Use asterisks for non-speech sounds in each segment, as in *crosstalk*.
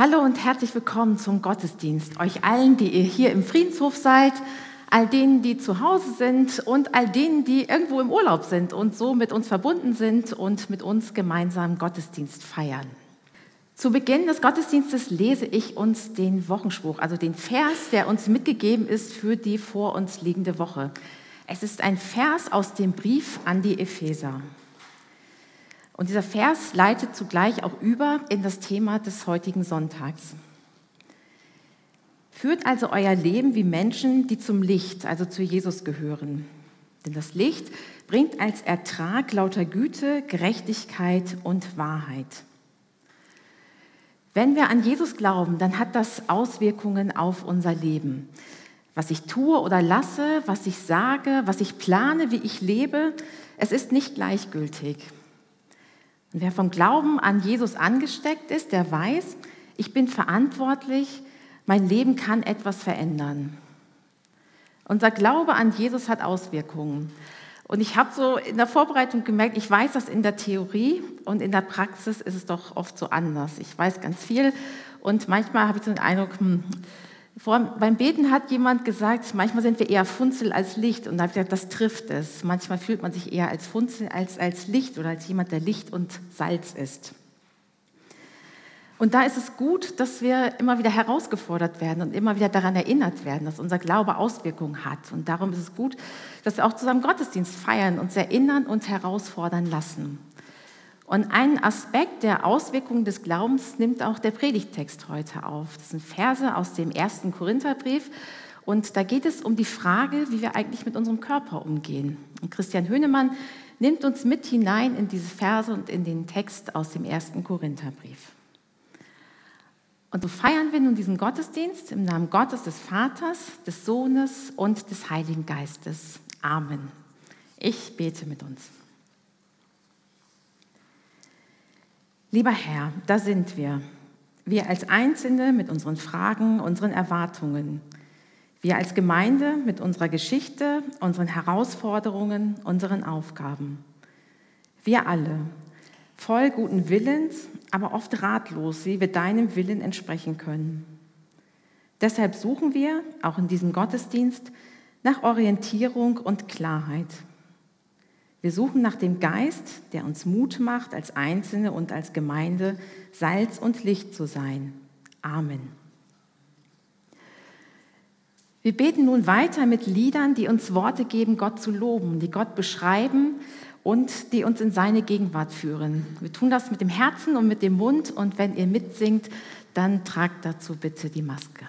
Hallo und herzlich willkommen zum Gottesdienst. Euch allen, die ihr hier im Friedenshof seid, all denen, die zu Hause sind und all denen, die irgendwo im Urlaub sind und so mit uns verbunden sind und mit uns gemeinsam Gottesdienst feiern. Zu Beginn des Gottesdienstes lese ich uns den Wochenspruch, also den Vers, der uns mitgegeben ist für die vor uns liegende Woche. Es ist ein Vers aus dem Brief an die Epheser. Und dieser Vers leitet zugleich auch über in das Thema des heutigen Sonntags. Führt also euer Leben wie Menschen, die zum Licht, also zu Jesus gehören. Denn das Licht bringt als Ertrag lauter Güte, Gerechtigkeit und Wahrheit. Wenn wir an Jesus glauben, dann hat das Auswirkungen auf unser Leben. Was ich tue oder lasse, was ich sage, was ich plane, wie ich lebe, es ist nicht gleichgültig. Und wer vom Glauben an Jesus angesteckt ist, der weiß, ich bin verantwortlich, mein Leben kann etwas verändern. Unser Glaube an Jesus hat Auswirkungen. Und ich habe so in der Vorbereitung gemerkt, ich weiß das in der Theorie und in der Praxis ist es doch oft so anders. Ich weiß ganz viel und manchmal habe ich so den Eindruck, hm, vor, beim Beten hat jemand gesagt, manchmal sind wir eher Funzel als Licht. Und da habe ich gesagt, das trifft es. Manchmal fühlt man sich eher als Funzel als als Licht oder als jemand, der Licht und Salz ist. Und da ist es gut, dass wir immer wieder herausgefordert werden und immer wieder daran erinnert werden, dass unser Glaube Auswirkungen hat. Und darum ist es gut, dass wir auch zusammen Gottesdienst feiern, uns erinnern und herausfordern lassen. Und einen Aspekt der Auswirkungen des Glaubens nimmt auch der Predigtext heute auf. Das sind Verse aus dem ersten Korintherbrief. Und da geht es um die Frage, wie wir eigentlich mit unserem Körper umgehen. Und Christian Hönemann nimmt uns mit hinein in diese Verse und in den Text aus dem ersten Korintherbrief. Und so feiern wir nun diesen Gottesdienst im Namen Gottes, des Vaters, des Sohnes und des Heiligen Geistes. Amen. Ich bete mit uns. Lieber Herr, da sind wir. Wir als Einzelne mit unseren Fragen, unseren Erwartungen. Wir als Gemeinde mit unserer Geschichte, unseren Herausforderungen, unseren Aufgaben. Wir alle, voll guten Willens, aber oft ratlos, wie wir deinem Willen entsprechen können. Deshalb suchen wir, auch in diesem Gottesdienst, nach Orientierung und Klarheit. Wir suchen nach dem Geist, der uns Mut macht, als Einzelne und als Gemeinde Salz und Licht zu sein. Amen. Wir beten nun weiter mit Liedern, die uns Worte geben, Gott zu loben, die Gott beschreiben und die uns in seine Gegenwart führen. Wir tun das mit dem Herzen und mit dem Mund und wenn ihr mitsingt, dann tragt dazu bitte die Maske.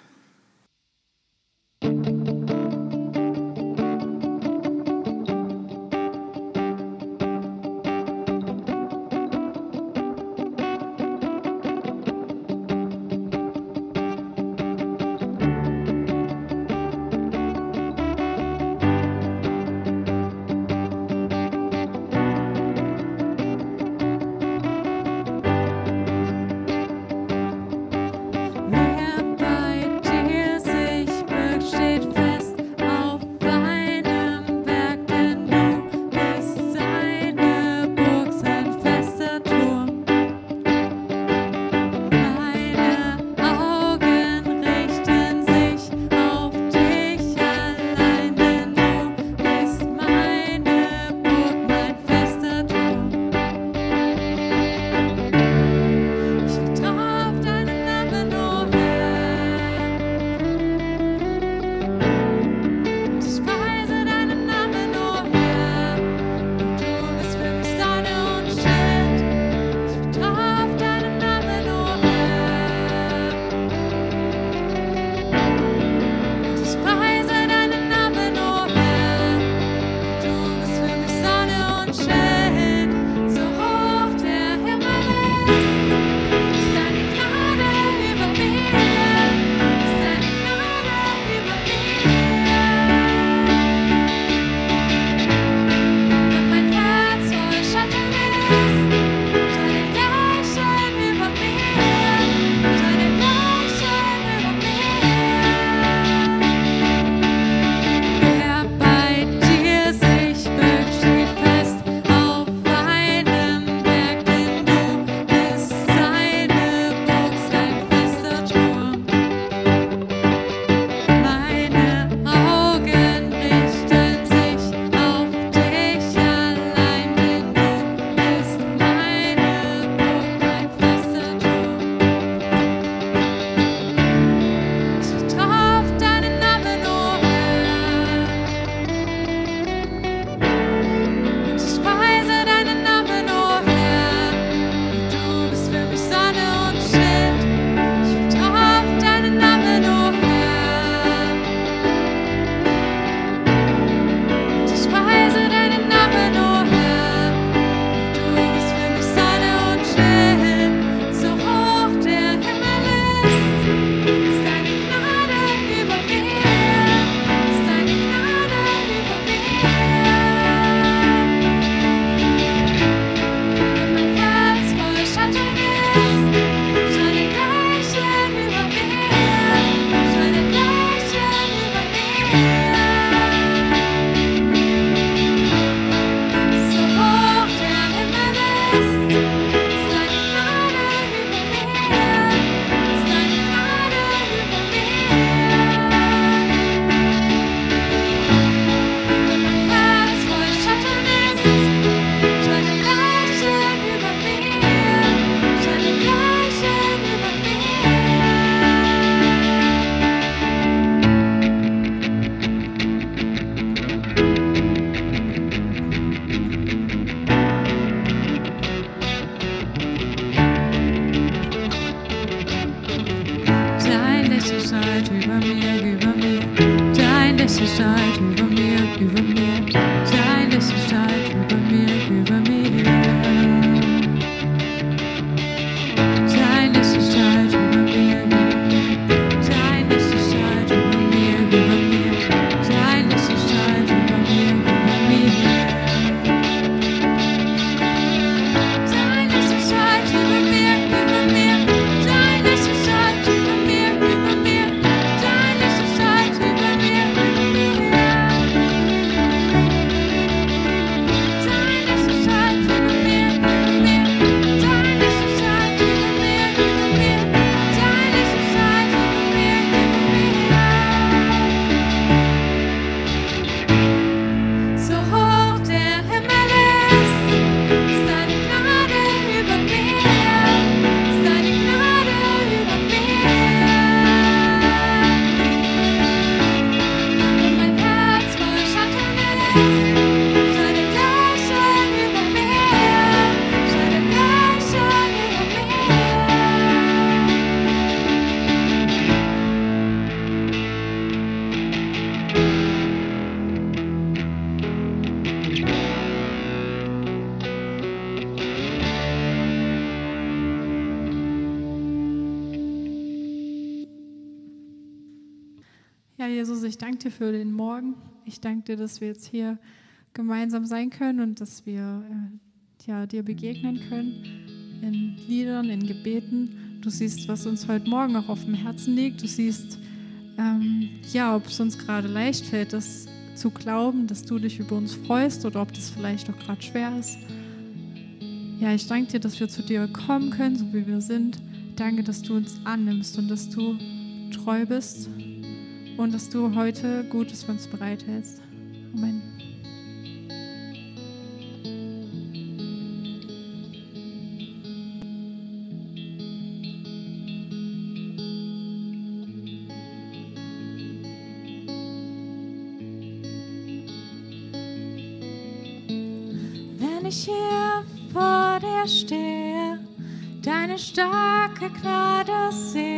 Jesus, ich danke dir für den Morgen. Ich danke dir, dass wir jetzt hier gemeinsam sein können und dass wir äh, ja, dir begegnen können in Liedern, in Gebeten. Du siehst, was uns heute Morgen auch auf dem Herzen liegt. Du siehst, ähm, ja, ob es uns gerade leicht fällt, das zu glauben, dass du dich über uns freust oder ob das vielleicht auch gerade schwer ist. Ja, ich danke dir, dass wir zu dir kommen können, so wie wir sind. Danke, dass du uns annimmst und dass du treu bist und dass du heute Gutes für uns bereithältst. Amen. Wenn ich hier vor dir stehe, deine starke Gnade sehe,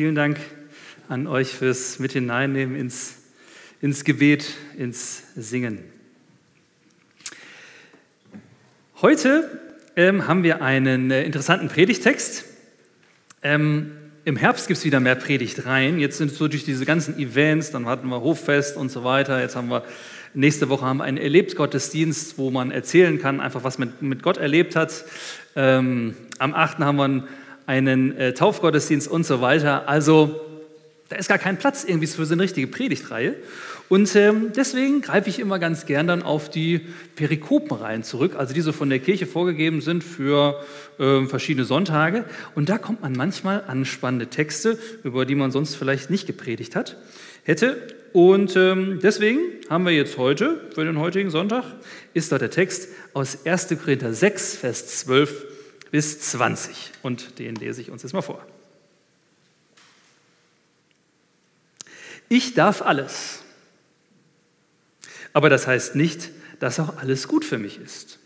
Vielen Dank an euch fürs Mit hineinnehmen ins, ins Gebet, ins Singen. Heute ähm, haben wir einen äh, interessanten Predigtext. Ähm, Im Herbst gibt es wieder mehr Predigtreihen. Jetzt sind so durch diese ganzen Events, dann hatten wir Hoffest und so weiter. Jetzt haben wir nächste Woche haben wir einen Erlebt-Gottesdienst, wo man erzählen kann, einfach was man mit Gott erlebt hat. Ähm, am 8. haben wir einen, einen äh, Taufgottesdienst und so weiter. Also da ist gar kein Platz irgendwie für so eine richtige Predigtreihe. Und ähm, deswegen greife ich immer ganz gern dann auf die Perikopenreihen zurück, also die so von der Kirche vorgegeben sind für äh, verschiedene Sonntage. Und da kommt man manchmal an spannende Texte, über die man sonst vielleicht nicht gepredigt hat, hätte. Und ähm, deswegen haben wir jetzt heute, für den heutigen Sonntag, ist da der Text aus 1. Korinther 6, Vers 12 bis 20. Und den lese ich uns jetzt mal vor. Ich darf alles. Aber das heißt nicht, dass auch alles gut für mich ist.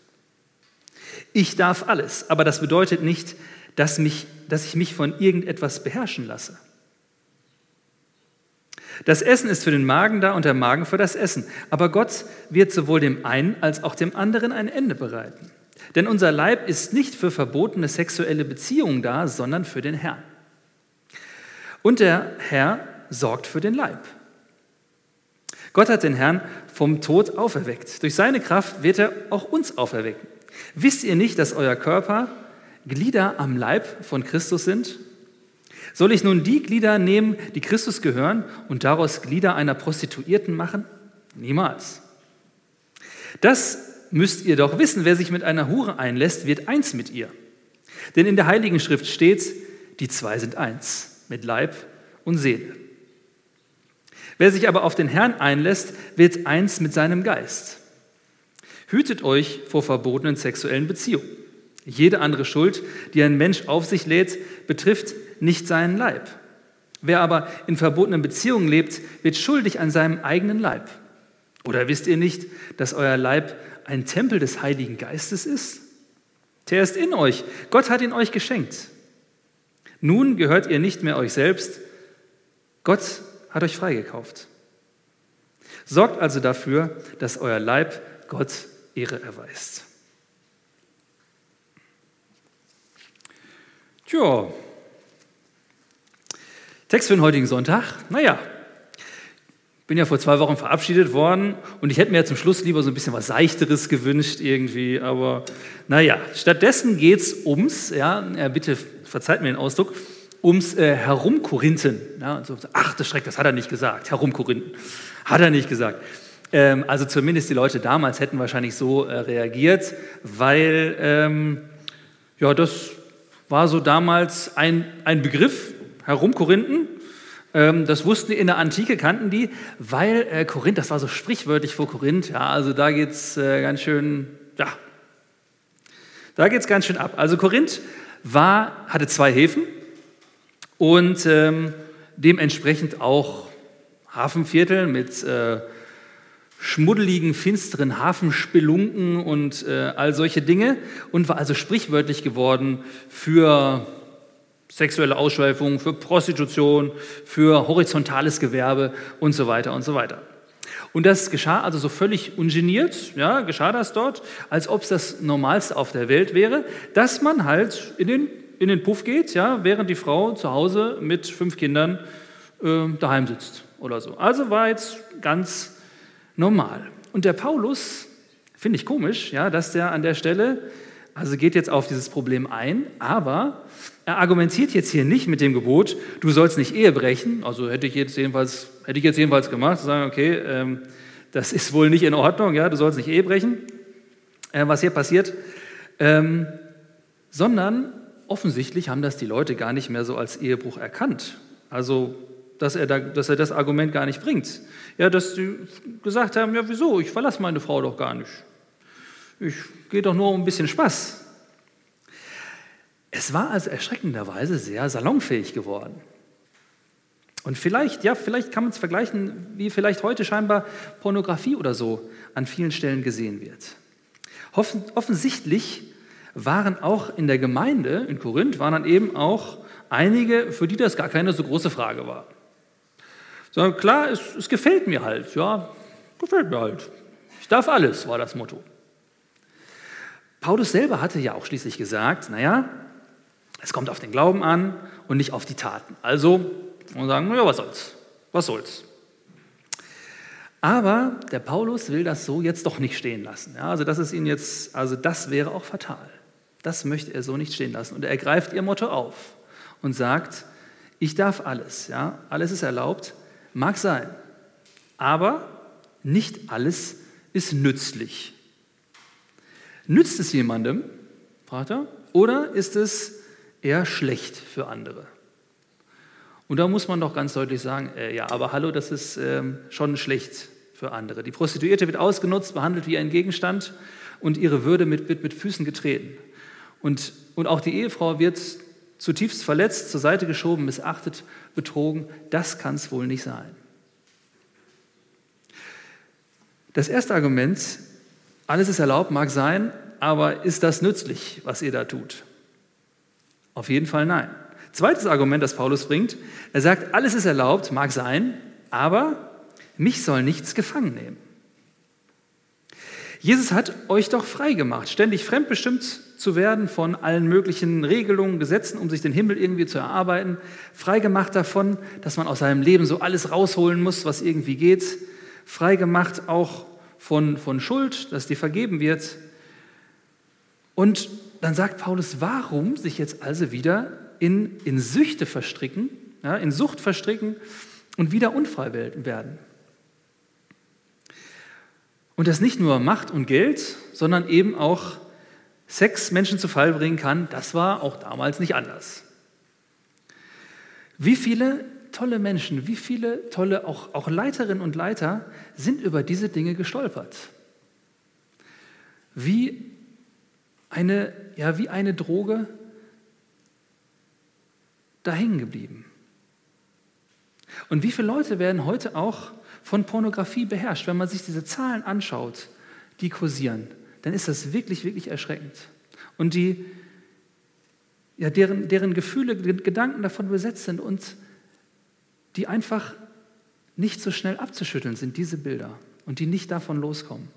Ich darf alles, aber das bedeutet nicht, dass, mich, dass ich mich von irgendetwas beherrschen lasse. Das Essen ist für den Magen da und der Magen für das Essen. Aber Gott wird sowohl dem einen als auch dem anderen ein Ende bereiten. Denn unser Leib ist nicht für verbotene sexuelle Beziehungen da, sondern für den Herrn. Und der Herr sorgt für den Leib. Gott hat den Herrn vom Tod auferweckt. Durch seine Kraft wird er auch uns auferwecken. Wisst ihr nicht, dass euer Körper Glieder am Leib von Christus sind? Soll ich nun die Glieder nehmen, die Christus gehören, und daraus Glieder einer Prostituierten machen? Niemals. Das müsst ihr doch wissen, wer sich mit einer Hure einlässt, wird eins mit ihr. Denn in der Heiligen Schrift steht, die zwei sind eins, mit Leib und Seele. Wer sich aber auf den Herrn einlässt, wird eins mit seinem Geist. Hütet euch vor verbotenen sexuellen Beziehungen. Jede andere Schuld, die ein Mensch auf sich lädt, betrifft nicht seinen Leib. Wer aber in verbotenen Beziehungen lebt, wird schuldig an seinem eigenen Leib. Oder wisst ihr nicht, dass euer Leib ein Tempel des Heiligen Geistes ist? Der ist in euch. Gott hat ihn euch geschenkt. Nun gehört ihr nicht mehr euch selbst. Gott hat euch freigekauft. Sorgt also dafür, dass euer Leib Gott Ehre erweist. Tja, Text für den heutigen Sonntag. Naja, bin ja vor zwei Wochen verabschiedet worden und ich hätte mir ja zum Schluss lieber so ein bisschen was Seichteres gewünscht irgendwie, aber naja, stattdessen geht es ums, ja, bitte verzeiht mir den Ausdruck, ums äh, Herumkorinthen. Ja, so, ach, das Schreck, das hat er nicht gesagt. Herumkorinthen. Hat er nicht gesagt. Ähm, also zumindest die Leute damals hätten wahrscheinlich so äh, reagiert, weil ähm, ja, das war so damals ein, ein Begriff, Herumkorinthen. Ähm, das wussten die in der Antike, kannten die, weil äh, Korinth, das war so sprichwörtlich vor Korinth. Ja, also da geht es äh, ganz schön, ja, da geht es ganz schön ab. Also Korinth war, hatte zwei Häfen, und ähm, dementsprechend auch Hafenviertel mit äh, schmuddeligen, finsteren Hafenspelunken und äh, all solche Dinge und war also sprichwörtlich geworden für sexuelle Ausschweifung, für Prostitution, für horizontales Gewerbe und so weiter und so weiter. Und das geschah also so völlig ungeniert, ja, geschah das dort, als ob es das Normalste auf der Welt wäre, dass man halt in den in den Puff geht, ja, während die Frau zu Hause mit fünf Kindern äh, daheim sitzt oder so. Also war jetzt ganz normal. Und der Paulus, finde ich komisch, ja, dass der an der Stelle, also geht jetzt auf dieses Problem ein, aber er argumentiert jetzt hier nicht mit dem Gebot, du sollst nicht Ehe brechen, also hätte ich jetzt jedenfalls, hätte ich jetzt jedenfalls gemacht, zu sagen, okay, ähm, das ist wohl nicht in Ordnung, ja, du sollst nicht Ehe brechen, äh, was hier passiert, ähm, sondern offensichtlich haben das die Leute gar nicht mehr so als Ehebruch erkannt. Also, dass er, da, dass er das Argument gar nicht bringt. Ja, dass sie gesagt haben, ja, wieso, ich verlasse meine Frau doch gar nicht. Ich gehe doch nur um ein bisschen Spaß. Es war also erschreckenderweise sehr salonfähig geworden. Und vielleicht, ja, vielleicht kann man es vergleichen, wie vielleicht heute scheinbar Pornografie oder so an vielen Stellen gesehen wird. Offensichtlich waren auch in der Gemeinde in Korinth, waren dann eben auch einige, für die das gar keine so große Frage war. Sondern klar, es, es gefällt mir halt, ja, gefällt mir halt. Ich darf alles, war das Motto. Paulus selber hatte ja auch schließlich gesagt, naja, es kommt auf den Glauben an und nicht auf die Taten. Also, man sagen, naja, was soll's, was soll's. Aber der Paulus will das so jetzt doch nicht stehen lassen. Ja, also das ist ihn jetzt, also das wäre auch fatal. Das möchte er so nicht stehen lassen. Und er greift ihr Motto auf und sagt, ich darf alles, ja, alles ist erlaubt, mag sein, aber nicht alles ist nützlich. Nützt es jemandem, fragt er, oder ist es eher schlecht für andere? Und da muss man doch ganz deutlich sagen, äh, ja, aber hallo, das ist ähm, schon schlecht für andere. Die Prostituierte wird ausgenutzt, behandelt wie ein Gegenstand und ihre Würde mit, mit, mit Füßen getreten. Und, und auch die Ehefrau wird zutiefst verletzt, zur Seite geschoben, missachtet, betrogen. Das kann es wohl nicht sein. Das erste Argument, alles ist erlaubt, mag sein, aber ist das nützlich, was ihr da tut? Auf jeden Fall nein. Zweites Argument, das Paulus bringt, er sagt, alles ist erlaubt, mag sein, aber mich soll nichts gefangen nehmen. Jesus hat euch doch frei gemacht, ständig fremdbestimmt zu werden von allen möglichen Regelungen, Gesetzen, um sich den Himmel irgendwie zu erarbeiten, frei gemacht davon, dass man aus seinem Leben so alles rausholen muss, was irgendwie geht, frei gemacht auch von, von Schuld, dass dir vergeben wird. Und dann sagt Paulus, warum sich jetzt also wieder in, in Süchte verstricken, ja, in Sucht verstricken und wieder unfrei werden? Und das nicht nur Macht und Geld, sondern eben auch Sex Menschen zu Fall bringen kann, das war auch damals nicht anders. Wie viele tolle Menschen, wie viele tolle auch, auch Leiterinnen und Leiter sind über diese Dinge gestolpert? Wie eine, ja, wie eine Droge da hängen geblieben. Und wie viele Leute werden heute auch von Pornografie beherrscht. Wenn man sich diese Zahlen anschaut, die kursieren, dann ist das wirklich, wirklich erschreckend. Und die, ja, deren, deren Gefühle, Gedanken davon besetzt sind und die einfach nicht so schnell abzuschütteln sind, diese Bilder, und die nicht davon loskommen.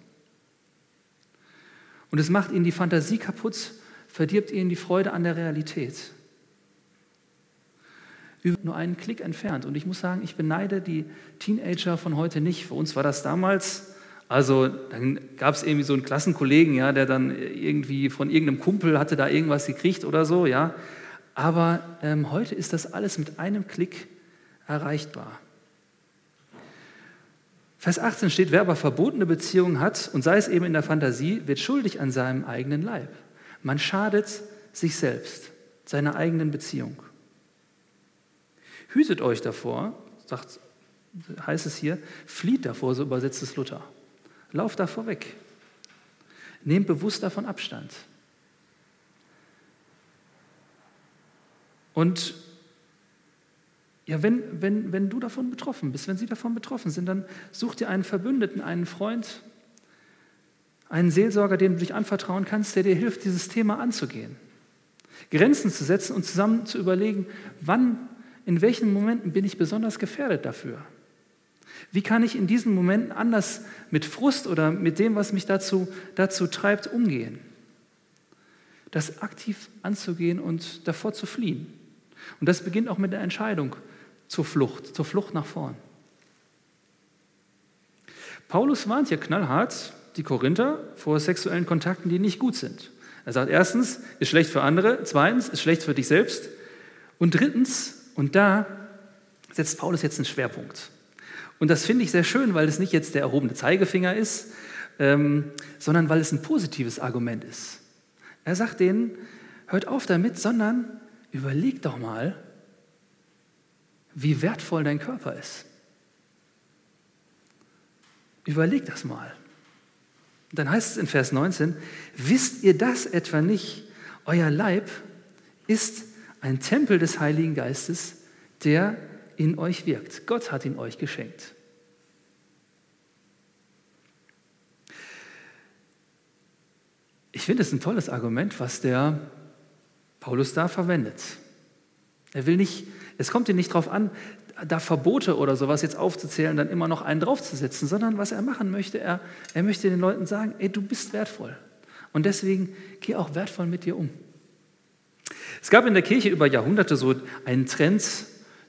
Und es macht ihnen die Fantasie kaputt, verdirbt ihnen die Freude an der Realität nur einen Klick entfernt. Und ich muss sagen, ich beneide die Teenager von heute nicht. Für uns war das damals, also dann gab es irgendwie so einen Klassenkollegen, ja, der dann irgendwie von irgendeinem Kumpel hatte da irgendwas gekriegt oder so, ja. Aber ähm, heute ist das alles mit einem Klick erreichbar. Vers 18 steht, wer aber verbotene Beziehungen hat und sei es eben in der Fantasie, wird schuldig an seinem eigenen Leib. Man schadet sich selbst, seiner eigenen Beziehung. Hütet euch davor, sagt, heißt es hier, flieht davor, so übersetzt es Luther. Lauft davor weg. Nehmt bewusst davon Abstand. Und ja, wenn, wenn, wenn du davon betroffen bist, wenn sie davon betroffen sind, dann such dir einen Verbündeten, einen Freund, einen Seelsorger, dem du dich anvertrauen kannst, der dir hilft, dieses Thema anzugehen. Grenzen zu setzen und zusammen zu überlegen, wann in welchen Momenten bin ich besonders gefährdet dafür? Wie kann ich in diesen Momenten anders mit Frust oder mit dem, was mich dazu, dazu treibt, umgehen? Das aktiv anzugehen und davor zu fliehen. Und das beginnt auch mit der Entscheidung zur Flucht, zur Flucht nach vorn. Paulus warnt hier knallhart die Korinther vor sexuellen Kontakten, die nicht gut sind. Er sagt erstens, ist schlecht für andere, zweitens, ist schlecht für dich selbst und drittens, und da setzt Paulus jetzt einen Schwerpunkt. Und das finde ich sehr schön, weil es nicht jetzt der erhobene Zeigefinger ist, ähm, sondern weil es ein positives Argument ist. Er sagt denen, hört auf damit, sondern überleg doch mal, wie wertvoll dein Körper ist. Überleg das mal. Dann heißt es in Vers 19, wisst ihr das etwa nicht? Euer Leib ist ein Tempel des Heiligen Geistes, der in euch wirkt. Gott hat ihn euch geschenkt. Ich finde es ein tolles Argument, was der Paulus da verwendet. Er will nicht, es kommt ihm nicht darauf an, da Verbote oder sowas jetzt aufzuzählen, dann immer noch einen draufzusetzen, sondern was er machen möchte, er, er möchte den Leuten sagen, ey, du bist wertvoll. Und deswegen geh auch wertvoll mit dir um. Es gab in der Kirche über Jahrhunderte so einen Trend,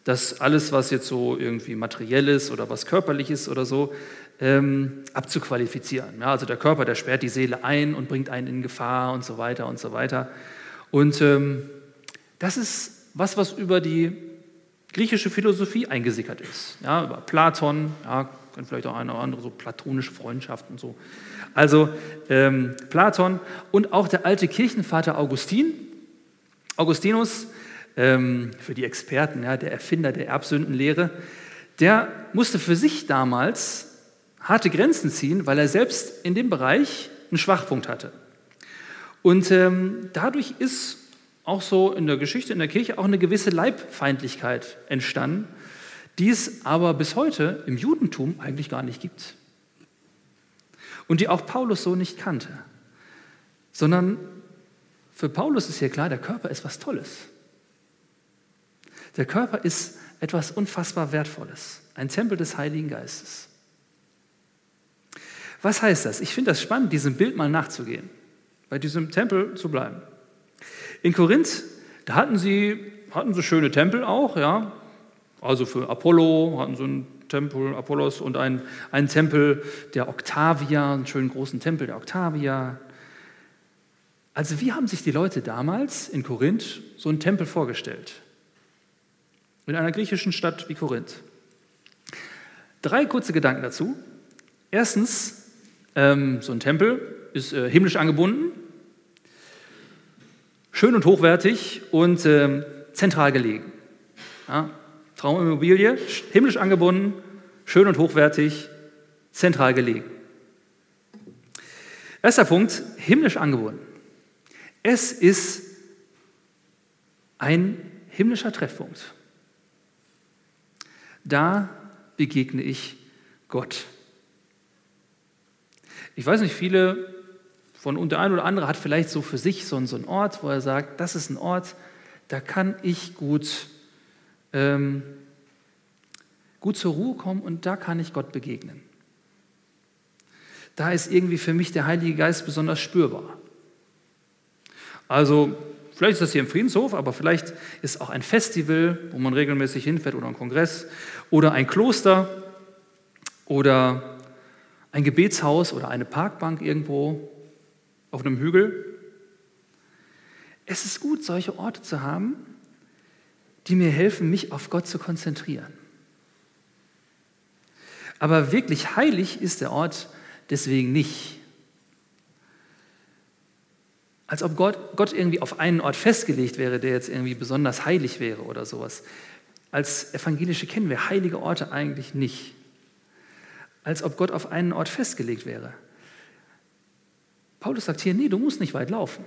dass alles, was jetzt so irgendwie materiell ist oder was körperlich ist oder so, ähm, abzuqualifizieren. Ja, also der Körper, der sperrt die Seele ein und bringt einen in Gefahr und so weiter und so weiter. Und ähm, das ist was, was über die griechische Philosophie eingesickert ist. Ja, über Platon, ja, können vielleicht auch eine oder andere so platonische Freundschaft und so. Also ähm, Platon und auch der alte Kirchenvater Augustin. Augustinus, ähm, für die Experten, ja, der Erfinder der Erbsündenlehre, der musste für sich damals harte Grenzen ziehen, weil er selbst in dem Bereich einen Schwachpunkt hatte. Und ähm, dadurch ist auch so in der Geschichte, in der Kirche auch eine gewisse Leibfeindlichkeit entstanden, die es aber bis heute im Judentum eigentlich gar nicht gibt. Und die auch Paulus so nicht kannte. Sondern für Paulus ist hier klar, der Körper ist was Tolles. Der Körper ist etwas unfassbar Wertvolles, ein Tempel des Heiligen Geistes. Was heißt das? Ich finde das spannend, diesem Bild mal nachzugehen, bei diesem Tempel zu bleiben. In Korinth, da hatten sie, hatten sie schöne Tempel auch, ja. Also für Apollo hatten sie einen Tempel Apollos und einen, einen Tempel der Octavia, einen schönen großen Tempel der Octavia. Also wie haben sich die Leute damals in Korinth so einen Tempel vorgestellt? In einer griechischen Stadt wie Korinth. Drei kurze Gedanken dazu. Erstens, ähm, so ein Tempel ist äh, himmlisch angebunden, schön und hochwertig und äh, zentral gelegen. Ja, Traumimmobilie, himmlisch angebunden, schön und hochwertig, zentral gelegen. Erster Punkt, himmlisch angebunden. Es ist ein himmlischer Treffpunkt. Da begegne ich Gott. Ich weiß nicht, viele von der ein oder andere hat vielleicht so für sich so einen Ort, wo er sagt, das ist ein Ort, da kann ich gut, ähm, gut zur Ruhe kommen und da kann ich Gott begegnen. Da ist irgendwie für mich der Heilige Geist besonders spürbar. Also vielleicht ist das hier im Friedenshof, aber vielleicht ist auch ein Festival, wo man regelmäßig hinfährt oder ein Kongress oder ein Kloster oder ein Gebetshaus oder eine Parkbank irgendwo auf einem Hügel. Es ist gut, solche Orte zu haben, die mir helfen, mich auf Gott zu konzentrieren. Aber wirklich heilig ist der Ort deswegen nicht. Als ob Gott, Gott irgendwie auf einen Ort festgelegt wäre, der jetzt irgendwie besonders heilig wäre oder sowas. Als Evangelische kennen wir heilige Orte eigentlich nicht als ob Gott auf einen Ort festgelegt wäre. Paulus sagt hier, nee, du musst nicht weit laufen.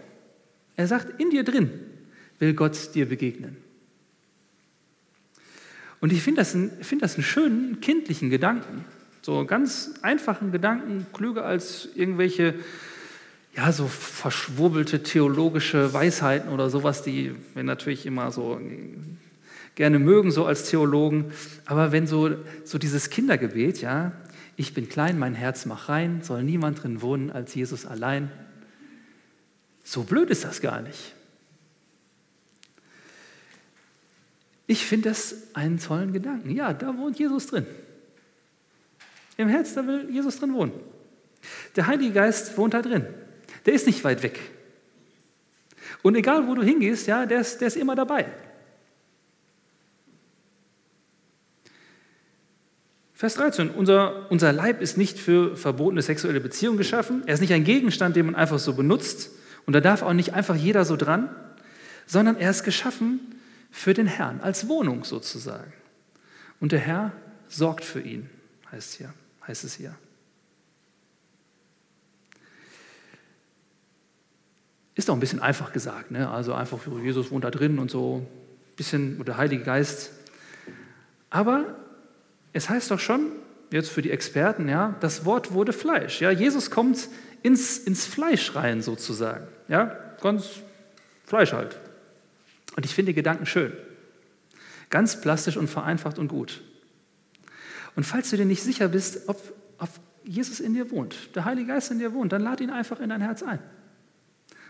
Er sagt, in dir drin will Gott dir begegnen. Und ich finde das, find das einen schönen, kindlichen Gedanken. So ganz einfachen Gedanken, klüger als irgendwelche, ja, so verschwurbelte theologische Weisheiten oder sowas, die wir natürlich immer so gerne mögen, so als Theologen. Aber wenn so, so dieses Kindergebet, ja, ich bin klein, mein Herz mach rein, soll niemand drin wohnen als Jesus allein. So blöd ist das gar nicht. Ich finde das einen tollen Gedanken. Ja, da wohnt Jesus drin. Im Herz, da will Jesus drin wohnen. Der Heilige Geist wohnt da drin. Der ist nicht weit weg. Und egal, wo du hingehst, ja, der ist, der ist immer dabei. Vers 13, unser, unser Leib ist nicht für verbotene sexuelle Beziehungen geschaffen. Er ist nicht ein Gegenstand, den man einfach so benutzt. Und da darf auch nicht einfach jeder so dran, sondern er ist geschaffen für den Herrn, als Wohnung sozusagen. Und der Herr sorgt für ihn, heißt, hier, heißt es hier. Ist doch ein bisschen einfach gesagt, ne? also einfach, Jesus wohnt da drin und so, bisschen, oder der Heilige Geist. Aber es heißt doch schon, jetzt für die Experten, ja, das Wort wurde Fleisch. Ja, Jesus kommt ins, ins Fleisch rein sozusagen. Ja, ganz Fleisch halt. Und ich finde Gedanken schön. Ganz plastisch und vereinfacht und gut. Und falls du dir nicht sicher bist, ob, ob Jesus in dir wohnt, der Heilige Geist in dir wohnt, dann lad ihn einfach in dein Herz ein.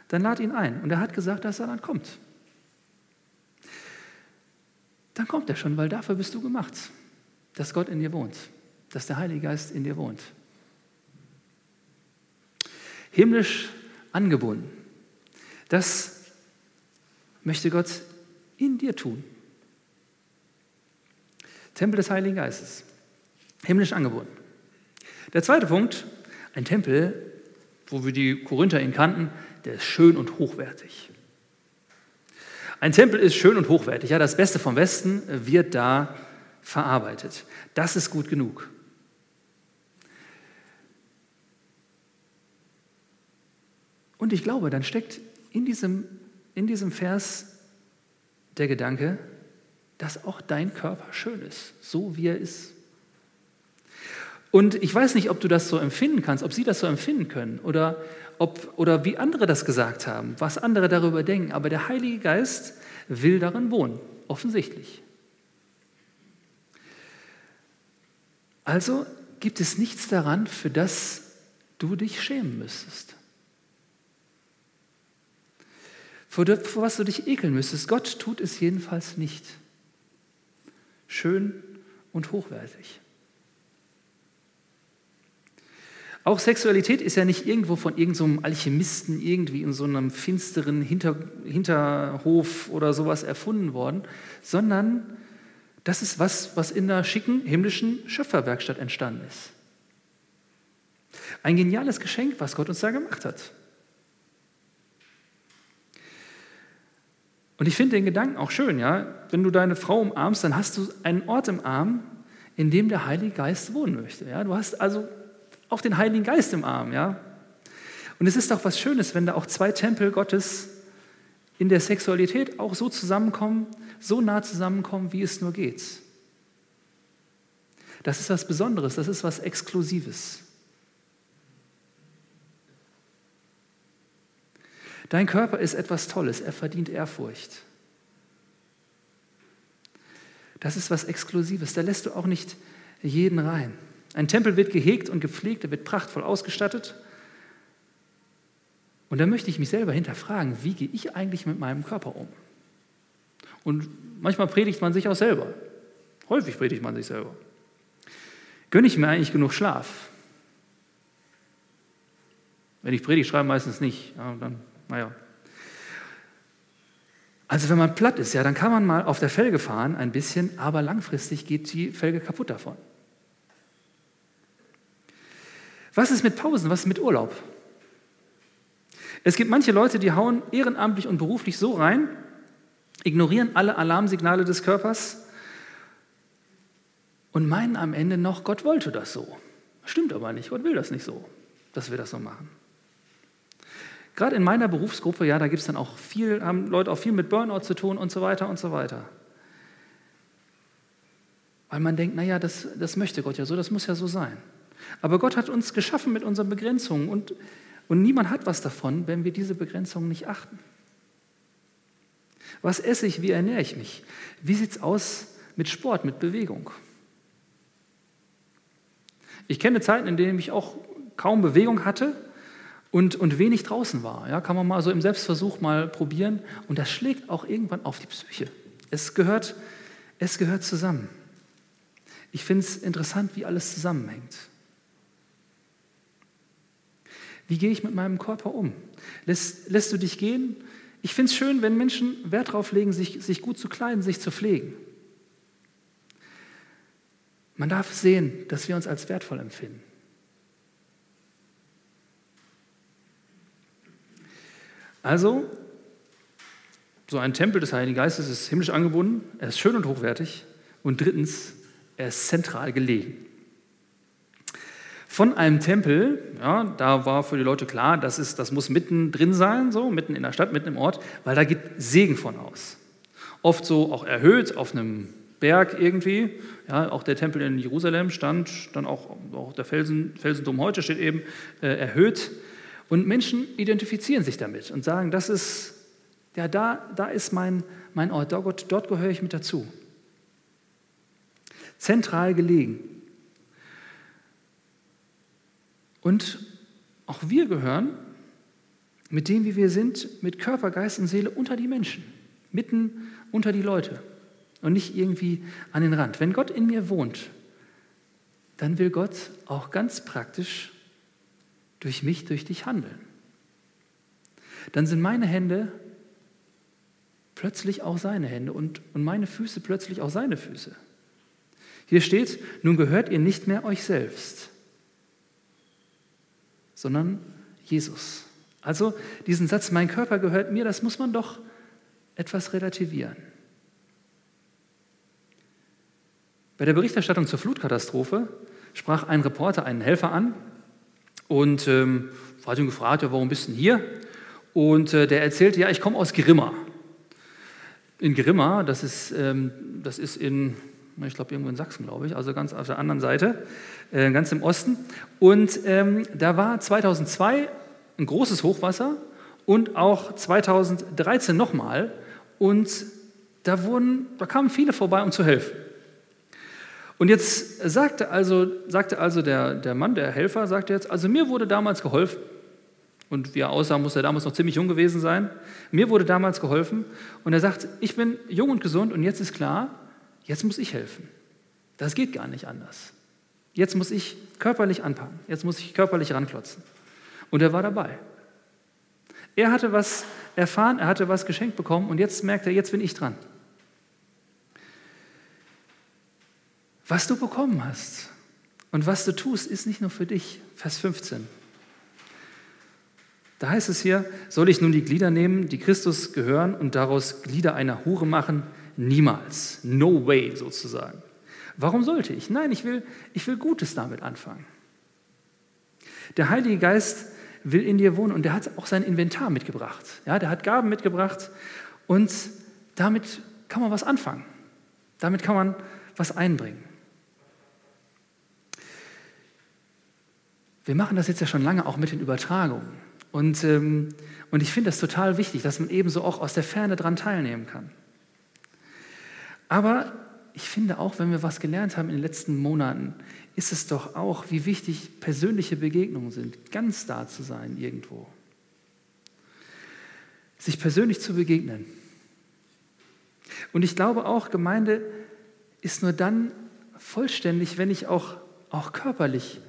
Dann lad ihn ein. Und er hat gesagt, dass er dann kommt. Dann kommt er schon, weil dafür bist du gemacht, dass Gott in dir wohnt, dass der Heilige Geist in dir wohnt. Himmlisch angebunden. Das möchte Gott in dir tun. Tempel des Heiligen Geistes. Himmlisch angebunden. Der zweite Punkt, ein Tempel, wo wir die Korinther ihn kannten, der ist schön und hochwertig. Ein Tempel ist schön und hochwertig. Ja, das Beste vom Westen wird da verarbeitet. Das ist gut genug. Und ich glaube, dann steckt in diesem, in diesem Vers der Gedanke, dass auch dein Körper schön ist, so wie er ist. Und ich weiß nicht, ob du das so empfinden kannst, ob sie das so empfinden können oder, ob, oder wie andere das gesagt haben, was andere darüber denken. Aber der Heilige Geist will darin wohnen, offensichtlich. Also gibt es nichts daran, für das du dich schämen müsstest. Vor, vor was du dich ekeln müsstest. Gott tut es jedenfalls nicht. Schön und hochwertig. Auch Sexualität ist ja nicht irgendwo von irgendeinem so Alchemisten irgendwie in so einem finsteren Hinter, Hinterhof oder sowas erfunden worden, sondern das ist was, was in der schicken himmlischen Schöpferwerkstatt entstanden ist. Ein geniales Geschenk, was Gott uns da gemacht hat. Und ich finde den Gedanken auch schön, ja. Wenn du deine Frau umarmst, dann hast du einen Ort im Arm, in dem der Heilige Geist wohnen möchte. Ja. Du hast also auch den Heiligen Geist im Arm, ja. Und es ist doch was Schönes, wenn da auch zwei Tempel Gottes in der Sexualität auch so zusammenkommen, so nah zusammenkommen, wie es nur geht. Das ist was Besonderes, das ist was Exklusives. Dein Körper ist etwas Tolles, er verdient Ehrfurcht. Das ist was Exklusives, da lässt du auch nicht jeden rein. Ein Tempel wird gehegt und gepflegt, er wird prachtvoll ausgestattet. Und da möchte ich mich selber hinterfragen, wie gehe ich eigentlich mit meinem Körper um? Und manchmal predigt man sich auch selber. Häufig predigt man sich selber. Gönne ich mir eigentlich genug Schlaf? Wenn ich predige, schreibe meistens nicht. Ja, dann naja. Also wenn man platt ist, ja, dann kann man mal auf der Felge fahren ein bisschen, aber langfristig geht die Felge kaputt davon. Was ist mit Pausen? Was ist mit Urlaub? Es gibt manche Leute, die hauen ehrenamtlich und beruflich so rein, ignorieren alle Alarmsignale des Körpers und meinen am Ende noch, Gott wollte das so. Stimmt aber nicht, Gott will das nicht so, dass wir das so machen. Gerade in meiner Berufsgruppe, ja, da gibt es dann auch viel, haben Leute auch viel mit Burnout zu tun und so weiter und so weiter. Weil man denkt, naja, das, das möchte Gott ja so, das muss ja so sein. Aber Gott hat uns geschaffen mit unseren Begrenzungen und, und niemand hat was davon, wenn wir diese Begrenzungen nicht achten. Was esse ich, wie ernähre ich mich? Wie sieht es aus mit Sport, mit Bewegung? Ich kenne Zeiten, in denen ich auch kaum Bewegung hatte und, und wenig draußen war. Ja, kann man mal so im Selbstversuch mal probieren. Und das schlägt auch irgendwann auf die Psyche. Es gehört, es gehört zusammen. Ich finde es interessant, wie alles zusammenhängt. Wie gehe ich mit meinem Körper um? Lässt, lässt du dich gehen? Ich finde es schön, wenn Menschen Wert darauf legen, sich, sich gut zu kleiden, sich zu pflegen. Man darf sehen, dass wir uns als wertvoll empfinden. Also, so ein Tempel des Heiligen Geistes ist himmlisch angebunden, er ist schön und hochwertig und drittens, er ist zentral gelegen. Von einem Tempel, ja, da war für die Leute klar, das, ist, das muss mitten drin sein, so, mitten in der Stadt, mitten im Ort, weil da geht Segen von aus. Oft so auch erhöht auf einem Berg irgendwie. Ja, auch der Tempel in Jerusalem stand, dann auch, auch der Felsen, Felsendom heute steht eben äh, erhöht. Und Menschen identifizieren sich damit und sagen, das ist, ja, da, da ist mein, mein Ort, dort, dort gehöre ich mit dazu. Zentral gelegen. Und auch wir gehören mit dem, wie wir sind, mit Körper, Geist und Seele unter die Menschen, mitten unter die Leute und nicht irgendwie an den Rand. Wenn Gott in mir wohnt, dann will Gott auch ganz praktisch durch mich, durch dich handeln. Dann sind meine Hände plötzlich auch seine Hände und, und meine Füße plötzlich auch seine Füße. Hier steht, nun gehört ihr nicht mehr euch selbst, sondern Jesus. Also diesen Satz, mein Körper gehört mir, das muss man doch etwas relativieren. Bei der Berichterstattung zur Flutkatastrophe sprach ein Reporter einen Helfer an und ähm, hat ihn gefragt, ja, warum bist du denn hier? Und äh, der erzählte, ja, ich komme aus Grimma. In Grimma, das ist, ähm, das ist in, ich glaube, irgendwo in Sachsen, glaube ich, also ganz auf der anderen Seite, äh, ganz im Osten. Und ähm, da war 2002 ein großes Hochwasser und auch 2013 nochmal. Und da, wurden, da kamen viele vorbei, um zu helfen. Und jetzt sagte also, sagte also der, der Mann, der Helfer, sagte jetzt, also mir wurde damals geholfen, und wie er aussah, muss er damals noch ziemlich jung gewesen sein. Mir wurde damals geholfen und er sagt, ich bin jung und gesund und jetzt ist klar, jetzt muss ich helfen. Das geht gar nicht anders. Jetzt muss ich körperlich anpacken, jetzt muss ich körperlich ranklotzen. Und er war dabei. Er hatte was erfahren, er hatte was geschenkt bekommen und jetzt merkt er, jetzt bin ich dran. Was du bekommen hast und was du tust, ist nicht nur für dich. Vers 15. Da heißt es hier, soll ich nun die Glieder nehmen, die Christus gehören und daraus Glieder einer Hure machen? Niemals. No way sozusagen. Warum sollte ich? Nein, ich will, ich will Gutes damit anfangen. Der Heilige Geist will in dir wohnen und der hat auch sein Inventar mitgebracht. Ja, der hat Gaben mitgebracht und damit kann man was anfangen. Damit kann man was einbringen. Wir machen das jetzt ja schon lange auch mit den Übertragungen. Und, ähm, und ich finde das total wichtig, dass man ebenso auch aus der Ferne daran teilnehmen kann. Aber ich finde auch, wenn wir was gelernt haben in den letzten Monaten, ist es doch auch, wie wichtig persönliche Begegnungen sind, ganz da zu sein irgendwo. Sich persönlich zu begegnen. Und ich glaube auch, Gemeinde ist nur dann vollständig, wenn ich auch, auch körperlich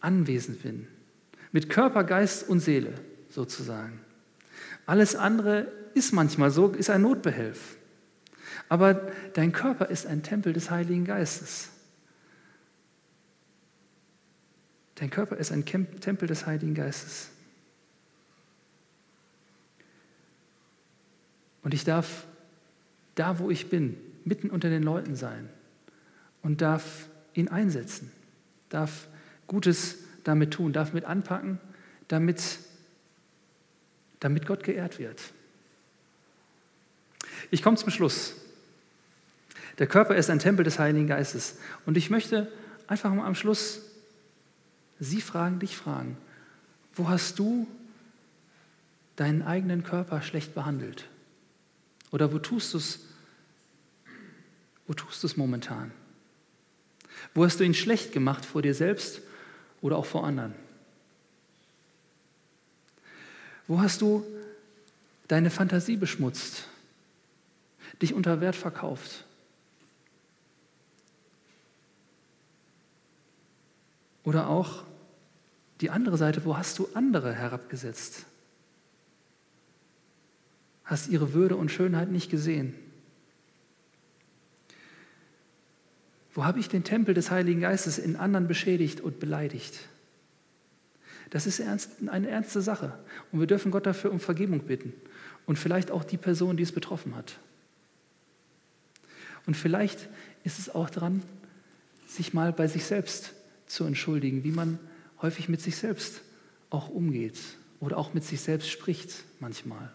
anwesend bin. Mit Körper, Geist und Seele sozusagen. Alles andere ist manchmal so, ist ein Notbehelf. Aber dein Körper ist ein Tempel des Heiligen Geistes. Dein Körper ist ein Tempel des Heiligen Geistes. Und ich darf da, wo ich bin, mitten unter den Leuten sein und darf ihn einsetzen, darf Gutes damit tun, darf mit anpacken, damit, damit Gott geehrt wird. Ich komme zum Schluss. Der Körper ist ein Tempel des Heiligen Geistes. Und ich möchte einfach mal am Schluss Sie fragen, dich fragen, wo hast du deinen eigenen Körper schlecht behandelt? Oder wo tust du es? Wo tust du es momentan? Wo hast du ihn schlecht gemacht vor dir selbst oder auch vor anderen? Wo hast du deine Fantasie beschmutzt, dich unter Wert verkauft? Oder auch die andere Seite, wo hast du andere herabgesetzt? Hast ihre Würde und Schönheit nicht gesehen? Wo habe ich den Tempel des Heiligen Geistes in anderen beschädigt und beleidigt? Das ist eine ernste Sache. Und wir dürfen Gott dafür um Vergebung bitten. Und vielleicht auch die Person, die es betroffen hat. Und vielleicht ist es auch dran, sich mal bei sich selbst zu entschuldigen, wie man häufig mit sich selbst auch umgeht oder auch mit sich selbst spricht manchmal.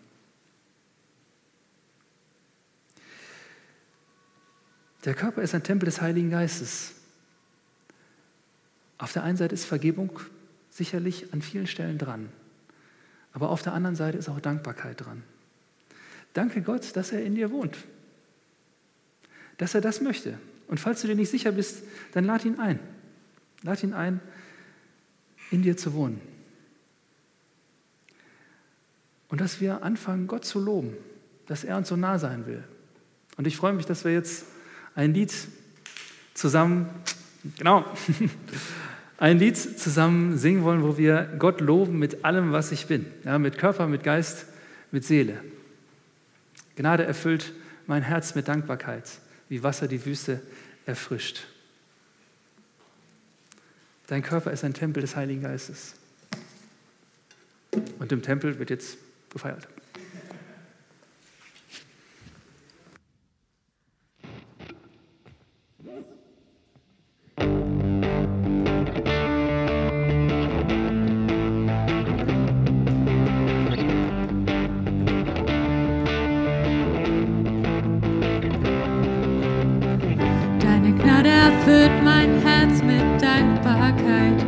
Der Körper ist ein Tempel des Heiligen Geistes. Auf der einen Seite ist Vergebung sicherlich an vielen Stellen dran, aber auf der anderen Seite ist auch Dankbarkeit dran. Danke Gott, dass er in dir wohnt, dass er das möchte. Und falls du dir nicht sicher bist, dann lad ihn ein. Lad ihn ein, in dir zu wohnen. Und dass wir anfangen, Gott zu loben, dass er uns so nah sein will. Und ich freue mich, dass wir jetzt ein Lied zusammen, genau, *laughs* ein Lied zusammen singen wollen, wo wir Gott loben mit allem, was ich bin. Ja, mit Körper, mit Geist, mit Seele. Gnade erfüllt mein Herz mit Dankbarkeit, wie Wasser die Wüste erfrischt. Dein Körper ist ein Tempel des Heiligen Geistes. Und im Tempel wird jetzt gefeiert. Dankbarkeit.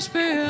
spüren.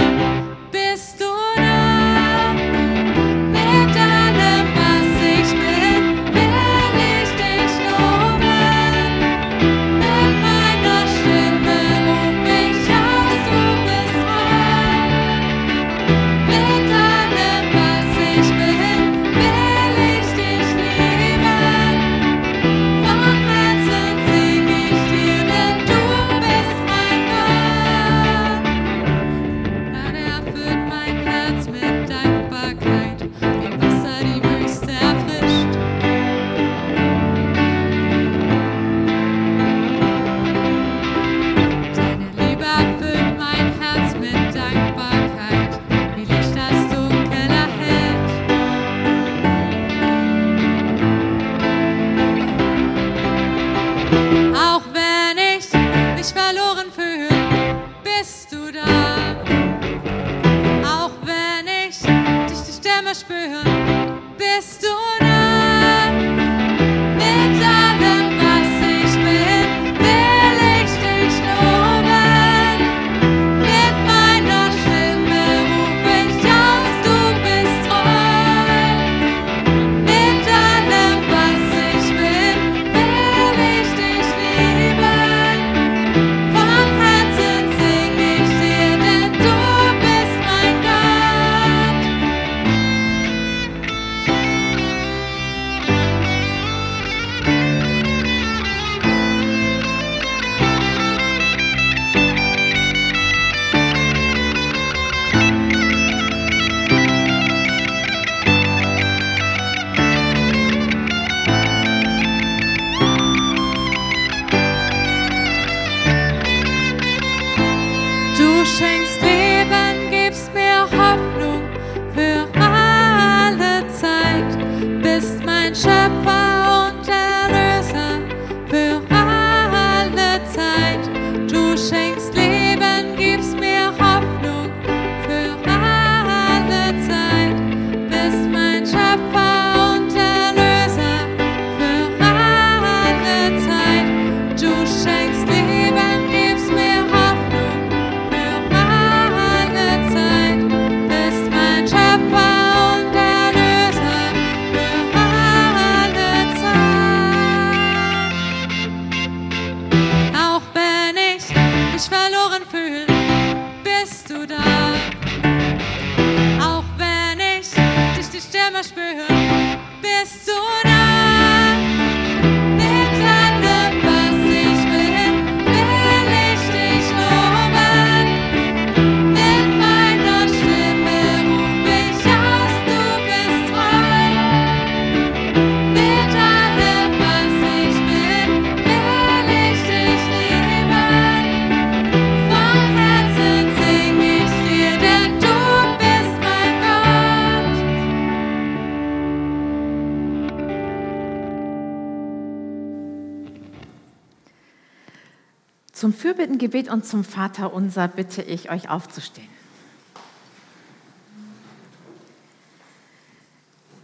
Und zum Vater unser bitte ich euch aufzustehen.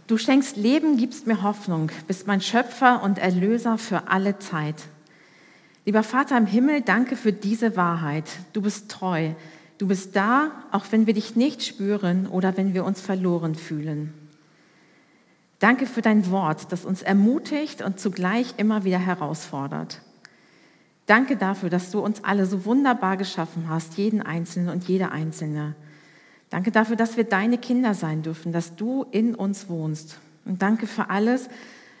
Du schenkst Leben, gibst mir Hoffnung, bist mein Schöpfer und Erlöser für alle Zeit. Lieber Vater im Himmel, danke für diese Wahrheit. Du bist treu. Du bist da, auch wenn wir dich nicht spüren oder wenn wir uns verloren fühlen. Danke für dein Wort, das uns ermutigt und zugleich immer wieder herausfordert. Danke dafür, dass du uns alle so wunderbar geschaffen hast, jeden Einzelnen und jede Einzelne. Danke dafür, dass wir deine Kinder sein dürfen, dass du in uns wohnst. Und danke für alles,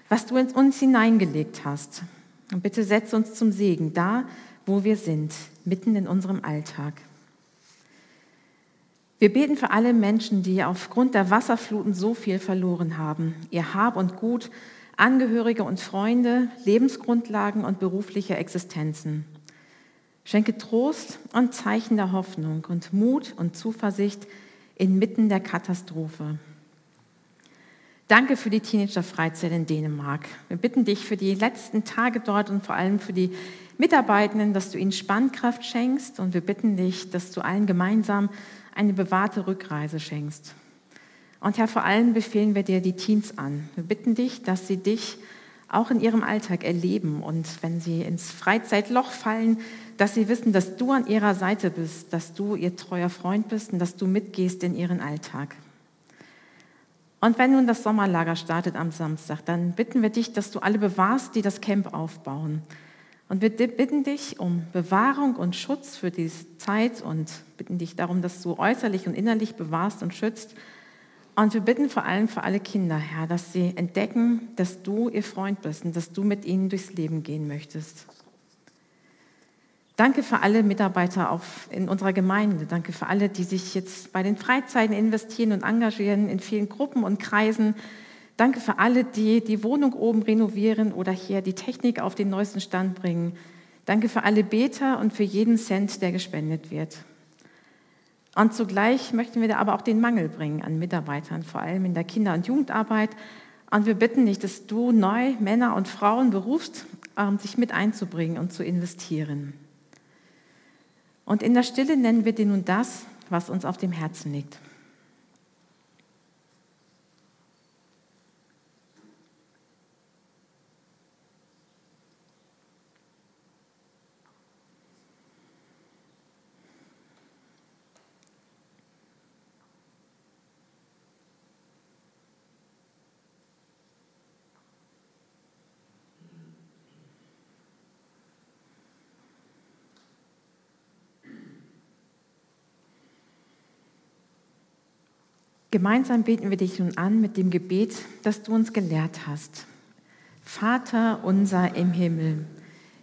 was du in uns hineingelegt hast. Und bitte setz uns zum Segen da, wo wir sind, mitten in unserem Alltag. Wir beten für alle Menschen, die aufgrund der Wasserfluten so viel verloren haben, ihr Hab und Gut, Angehörige und Freunde, Lebensgrundlagen und berufliche Existenzen. Schenke Trost und Zeichen der Hoffnung und Mut und Zuversicht inmitten der Katastrophe. Danke für die Teenager-Freizeit in Dänemark. Wir bitten dich für die letzten Tage dort und vor allem für die Mitarbeitenden, dass du ihnen Spannkraft schenkst und wir bitten dich, dass du allen gemeinsam eine bewahrte Rückreise schenkst. Und Herr, vor allem befehlen wir dir die Teens an. Wir bitten dich, dass sie dich auch in ihrem Alltag erleben und wenn sie ins Freizeitloch fallen, dass sie wissen, dass du an ihrer Seite bist, dass du ihr treuer Freund bist und dass du mitgehst in ihren Alltag. Und wenn nun das Sommerlager startet am Samstag, dann bitten wir dich, dass du alle bewahrst, die das Camp aufbauen. Und wir bitten dich um Bewahrung und Schutz für diese Zeit und bitten dich darum, dass du äußerlich und innerlich bewahrst und schützt und wir bitten vor allem für alle Kinder, Herr, dass sie entdecken, dass du ihr Freund bist und dass du mit ihnen durchs Leben gehen möchtest. Danke für alle Mitarbeiter auf, in unserer Gemeinde. Danke für alle, die sich jetzt bei den Freizeiten investieren und engagieren in vielen Gruppen und Kreisen. Danke für alle, die die Wohnung oben renovieren oder hier die Technik auf den neuesten Stand bringen. Danke für alle Beter und für jeden Cent, der gespendet wird. Und zugleich möchten wir da aber auch den Mangel bringen an Mitarbeitern, vor allem in der Kinder- und Jugendarbeit. Und wir bitten dich, dass du neu Männer und Frauen berufst, ähm, sich mit einzubringen und zu investieren. Und in der Stille nennen wir dir nun das, was uns auf dem Herzen liegt. Gemeinsam beten wir dich nun an mit dem Gebet, das du uns gelehrt hast. Vater unser im Himmel,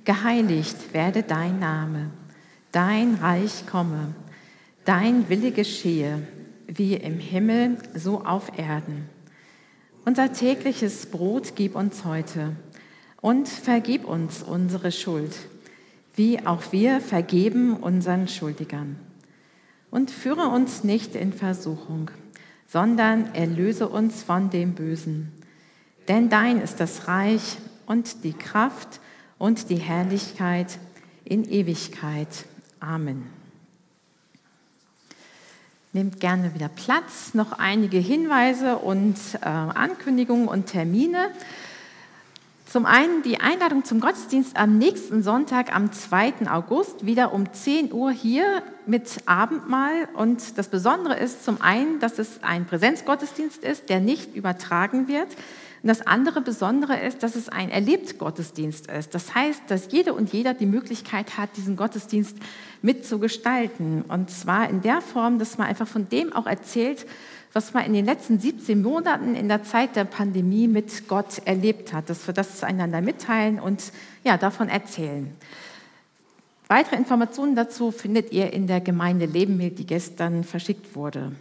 geheiligt werde dein Name, dein Reich komme, dein Wille geschehe, wie im Himmel, so auf Erden. Unser tägliches Brot gib uns heute und vergib uns unsere Schuld, wie auch wir vergeben unseren Schuldigern. Und führe uns nicht in Versuchung sondern erlöse uns von dem Bösen. Denn dein ist das Reich und die Kraft und die Herrlichkeit in Ewigkeit. Amen. Nehmt gerne wieder Platz. Noch einige Hinweise und äh, Ankündigungen und Termine. Zum einen die Einladung zum Gottesdienst am nächsten Sonntag, am 2. August, wieder um 10 Uhr hier mit Abendmahl. Und das Besondere ist zum einen, dass es ein Präsenzgottesdienst ist, der nicht übertragen wird. Und das andere Besondere ist, dass es ein Erlebtgottesdienst ist. Das heißt, dass jede und jeder die Möglichkeit hat, diesen Gottesdienst mitzugestalten. Und zwar in der Form, dass man einfach von dem auch erzählt, was man in den letzten 17 Monaten in der Zeit der Pandemie mit Gott erlebt hat, dass wir das einander mitteilen und ja, davon erzählen. Weitere Informationen dazu findet ihr in der Gemeinde Leben, die gestern verschickt wurde.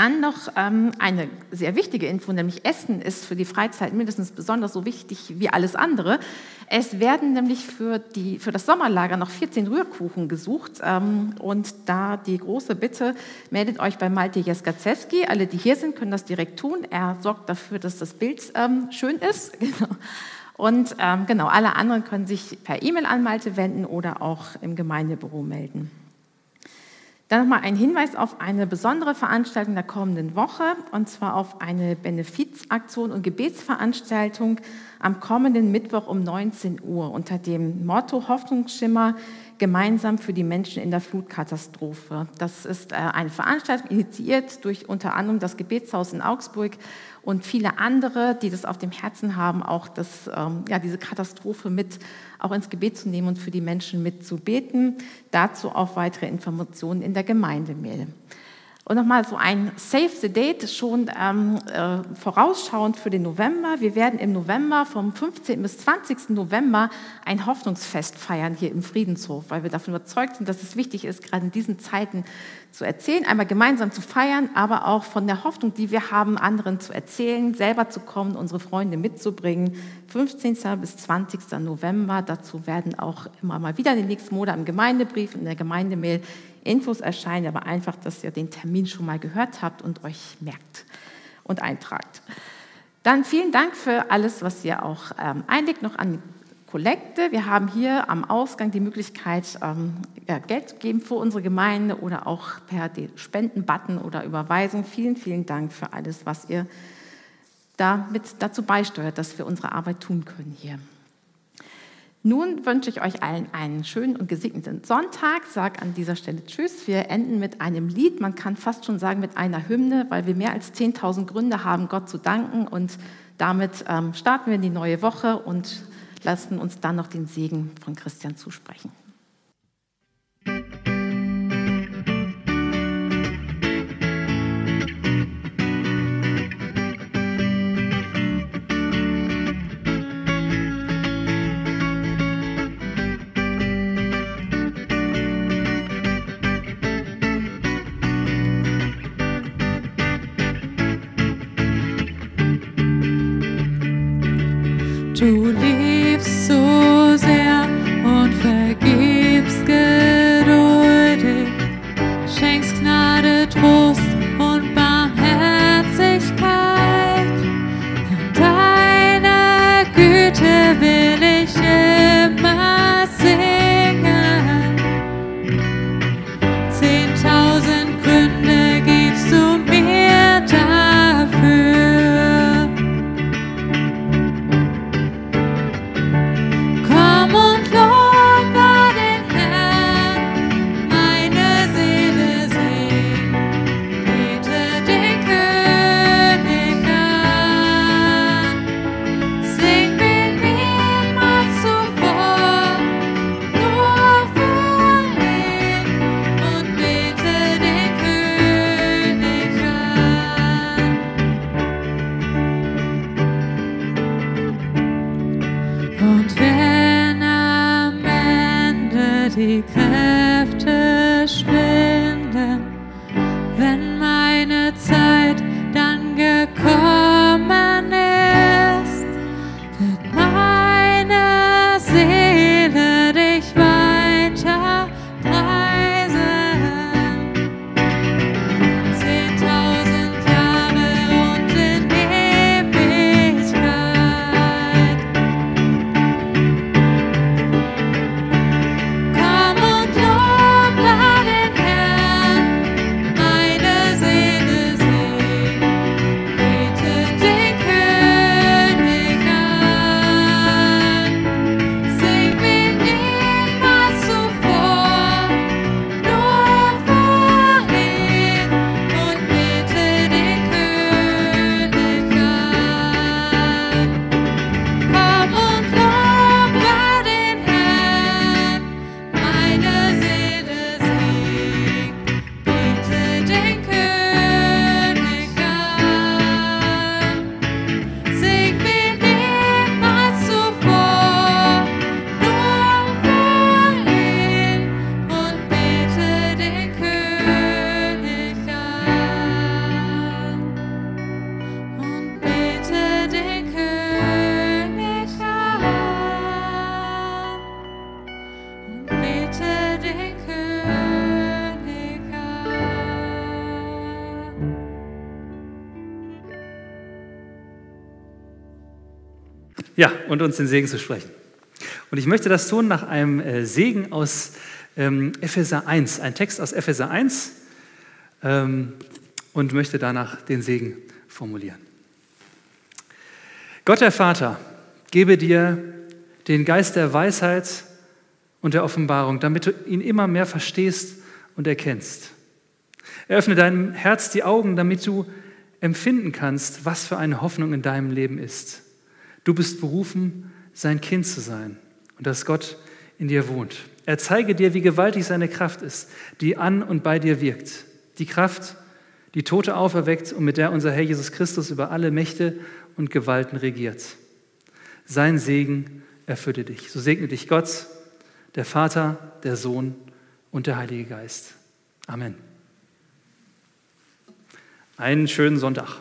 Dann noch ähm, eine sehr wichtige Info, nämlich Essen ist für die Freizeit mindestens besonders so wichtig wie alles andere. Es werden nämlich für, die, für das Sommerlager noch 14 Rührkuchen gesucht. Ähm, und da die große Bitte, meldet euch bei Malte Jeskaczewski. Alle, die hier sind, können das direkt tun. Er sorgt dafür, dass das Bild ähm, schön ist. *laughs* Genau. Und ähm, genau, alle anderen können sich per E-Mail an Malte wenden oder auch im Gemeindebüro melden. Dann nochmal ein Hinweis auf eine besondere Veranstaltung der kommenden Woche, und zwar auf eine Benefizaktion und Gebetsveranstaltung am kommenden Mittwoch um 19 Uhr unter dem Motto Hoffnungsschimmer gemeinsam für die Menschen in der Flutkatastrophe. Das ist äh, eine Veranstaltung initiiert durch unter anderem das Gebetshaus in Augsburg und viele andere, die das auf dem Herzen haben, auch das, ähm, ja, diese Katastrophe mit auch ins Gebet zu nehmen und für die Menschen mitzubeten. Dazu auch weitere Informationen in der Gemeindemail. Und nochmal so ein Save the Date schon ähm, äh, vorausschauend für den November. Wir werden im November vom 15. bis 20. November ein Hoffnungsfest feiern hier im Friedenshof, weil wir davon überzeugt sind, dass es wichtig ist, gerade in diesen Zeiten zu erzählen, einmal gemeinsam zu feiern, aber auch von der Hoffnung, die wir haben, anderen zu erzählen, selber zu kommen, unsere Freunde mitzubringen. 15. bis 20. November, dazu werden auch immer mal wieder in den nächsten Monaten im Gemeindebrief, in der Gemeindemail Infos erscheinen, aber einfach, dass ihr den Termin schon mal gehört habt und euch merkt und eintragt. Dann vielen Dank für alles, was ihr auch ähm, einlegt, noch an Kollekte. Wir haben hier am Ausgang die Möglichkeit, ähm, ja, Geld zu geben für unsere Gemeinde oder auch per Spendenbutton oder Überweisung. Vielen, vielen Dank für alles, was ihr damit dazu beisteuert, dass wir unsere Arbeit tun können hier. Nun wünsche ich euch allen einen schönen und gesegneten Sonntag. Sag an dieser Stelle Tschüss. Wir enden mit einem Lied. Man kann fast schon sagen mit einer Hymne, weil wir mehr als 10.000 Gründe haben, Gott zu danken. Und damit ähm, starten wir in die neue Woche und lassen uns dann noch den Segen von Christian zusprechen. Du und uns den Segen zu sprechen. Und ich möchte das tun nach einem äh, Segen aus ähm, Epheser 1, ein Text aus Epheser 1 ähm, und möchte danach den Segen formulieren. Gott der Vater, gebe dir den Geist der Weisheit und der Offenbarung, damit du ihn immer mehr verstehst und erkennst. Eröffne deinem Herz die Augen, damit du empfinden kannst, was für eine Hoffnung in deinem Leben ist. Du bist berufen, sein Kind zu sein und dass Gott in dir wohnt. Er zeige dir, wie gewaltig seine Kraft ist, die an und bei dir wirkt. Die Kraft, die Tote auferweckt und mit der unser Herr Jesus Christus über alle Mächte und Gewalten regiert. Sein Segen erfülle dich. So segne dich Gott, der Vater, der Sohn und der Heilige Geist. Amen. Einen schönen Sonntag.